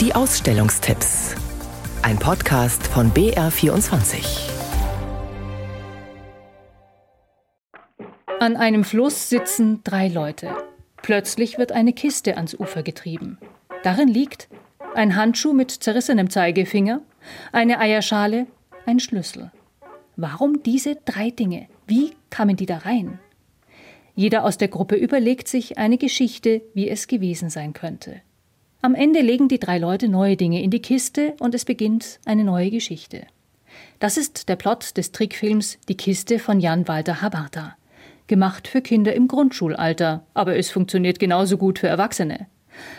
Die Ausstellungstipps. Ein Podcast von BR24. An einem Fluss sitzen drei Leute. Plötzlich wird eine Kiste ans Ufer getrieben. Darin liegt ein Handschuh mit zerrissenem Zeigefinger, eine Eierschale, ein Schlüssel. Warum diese drei Dinge? Wie kamen die da rein? Jeder aus der Gruppe überlegt sich eine Geschichte, wie es gewesen sein könnte. Am Ende legen die drei Leute neue Dinge in die Kiste und es beginnt eine neue Geschichte. Das ist der Plot des Trickfilms Die Kiste von Jan Walter Habarta. Gemacht für Kinder im Grundschulalter, aber es funktioniert genauso gut für Erwachsene.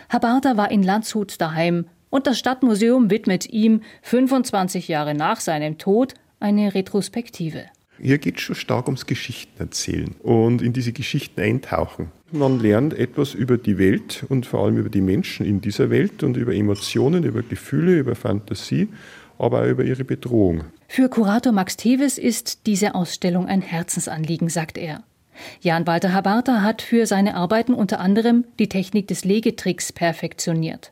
Habarta war in Landshut daheim und das Stadtmuseum widmet ihm 25 Jahre nach seinem Tod eine Retrospektive. Hier geht es schon stark ums Geschichtenerzählen und in diese Geschichten eintauchen. Man lernt etwas über die Welt und vor allem über die Menschen in dieser Welt und über Emotionen, über Gefühle, über Fantasie, aber auch über ihre Bedrohung. Für Kurator Max Teves ist diese Ausstellung ein Herzensanliegen, sagt er. Jan Walter Habarta hat für seine Arbeiten unter anderem die Technik des Legetricks perfektioniert.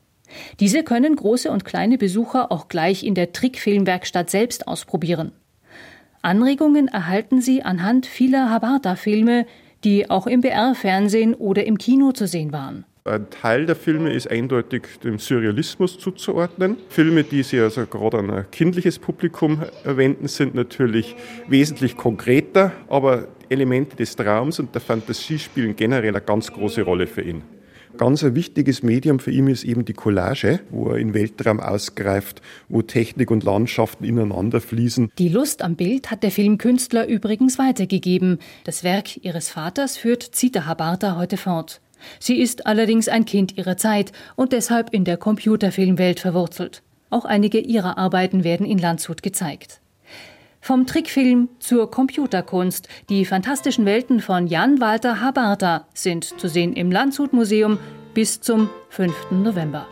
Diese können große und kleine Besucher auch gleich in der Trickfilmwerkstatt selbst ausprobieren. Anregungen erhalten Sie anhand vieler Habarta-Filme, die auch im BR-Fernsehen oder im Kino zu sehen waren. Ein Teil der Filme ist eindeutig dem Surrealismus zuzuordnen. Filme, die sich also gerade an ein kindliches Publikum wenden, sind natürlich wesentlich konkreter, aber Elemente des Traums und der Fantasie spielen generell eine ganz große Rolle für ihn. Ganz ein wichtiges Medium für ihn ist eben die Collage, wo er in Weltraum ausgreift, wo Technik und Landschaften ineinander fließen. Die Lust am Bild hat der Filmkünstler übrigens weitergegeben. Das Werk ihres Vaters führt Zita Habarta heute fort. Sie ist allerdings ein Kind ihrer Zeit und deshalb in der Computerfilmwelt verwurzelt. Auch einige ihrer Arbeiten werden in Landshut gezeigt. Vom Trickfilm zur Computerkunst. Die fantastischen Welten von Jan Walter Habarta sind zu sehen im Landshut Museum bis zum 5. November.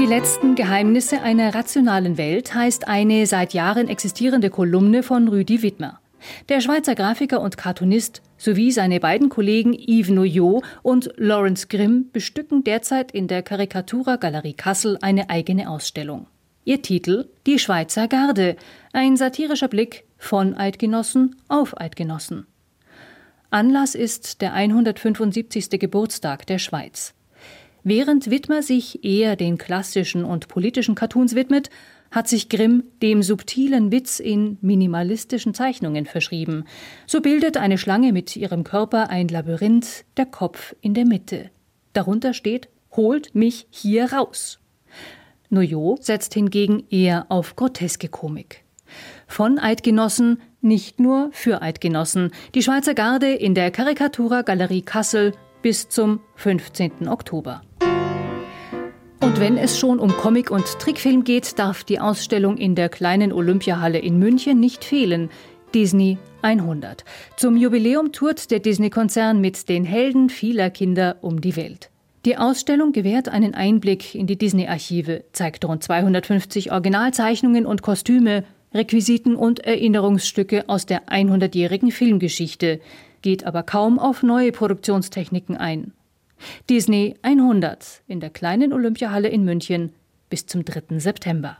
Die letzten Geheimnisse einer rationalen Welt heißt eine seit Jahren existierende Kolumne von Rüdi Wittmer. Der Schweizer Grafiker und Cartoonist sowie seine beiden Kollegen Yves Noyot und Lawrence Grimm bestücken derzeit in der Karikatura Galerie Kassel eine eigene Ausstellung. Ihr Titel Die Schweizer Garde, ein satirischer Blick von Eidgenossen auf Eidgenossen. Anlass ist der 175. Geburtstag der Schweiz. Während Wittmer sich eher den klassischen und politischen Cartoons widmet, hat sich Grimm dem subtilen Witz in minimalistischen Zeichnungen verschrieben. So bildet eine Schlange mit ihrem Körper ein Labyrinth, der Kopf in der Mitte. Darunter steht Holt mich hier raus. Noyot setzt hingegen eher auf groteske Komik. Von Eidgenossen, nicht nur für Eidgenossen. Die Schweizer Garde in der Karikatura Galerie Kassel bis zum 15. Oktober. Und wenn es schon um Comic und Trickfilm geht, darf die Ausstellung in der kleinen Olympiahalle in München nicht fehlen. Disney 100. Zum Jubiläum tourt der Disney-Konzern mit den Helden vieler Kinder um die Welt. Die Ausstellung gewährt einen Einblick in die Disney-Archive, zeigt rund 250 Originalzeichnungen und Kostüme, Requisiten und Erinnerungsstücke aus der 100-jährigen Filmgeschichte, geht aber kaum auf neue Produktionstechniken ein. Disney 100 in der kleinen Olympiahalle in München bis zum 3. September.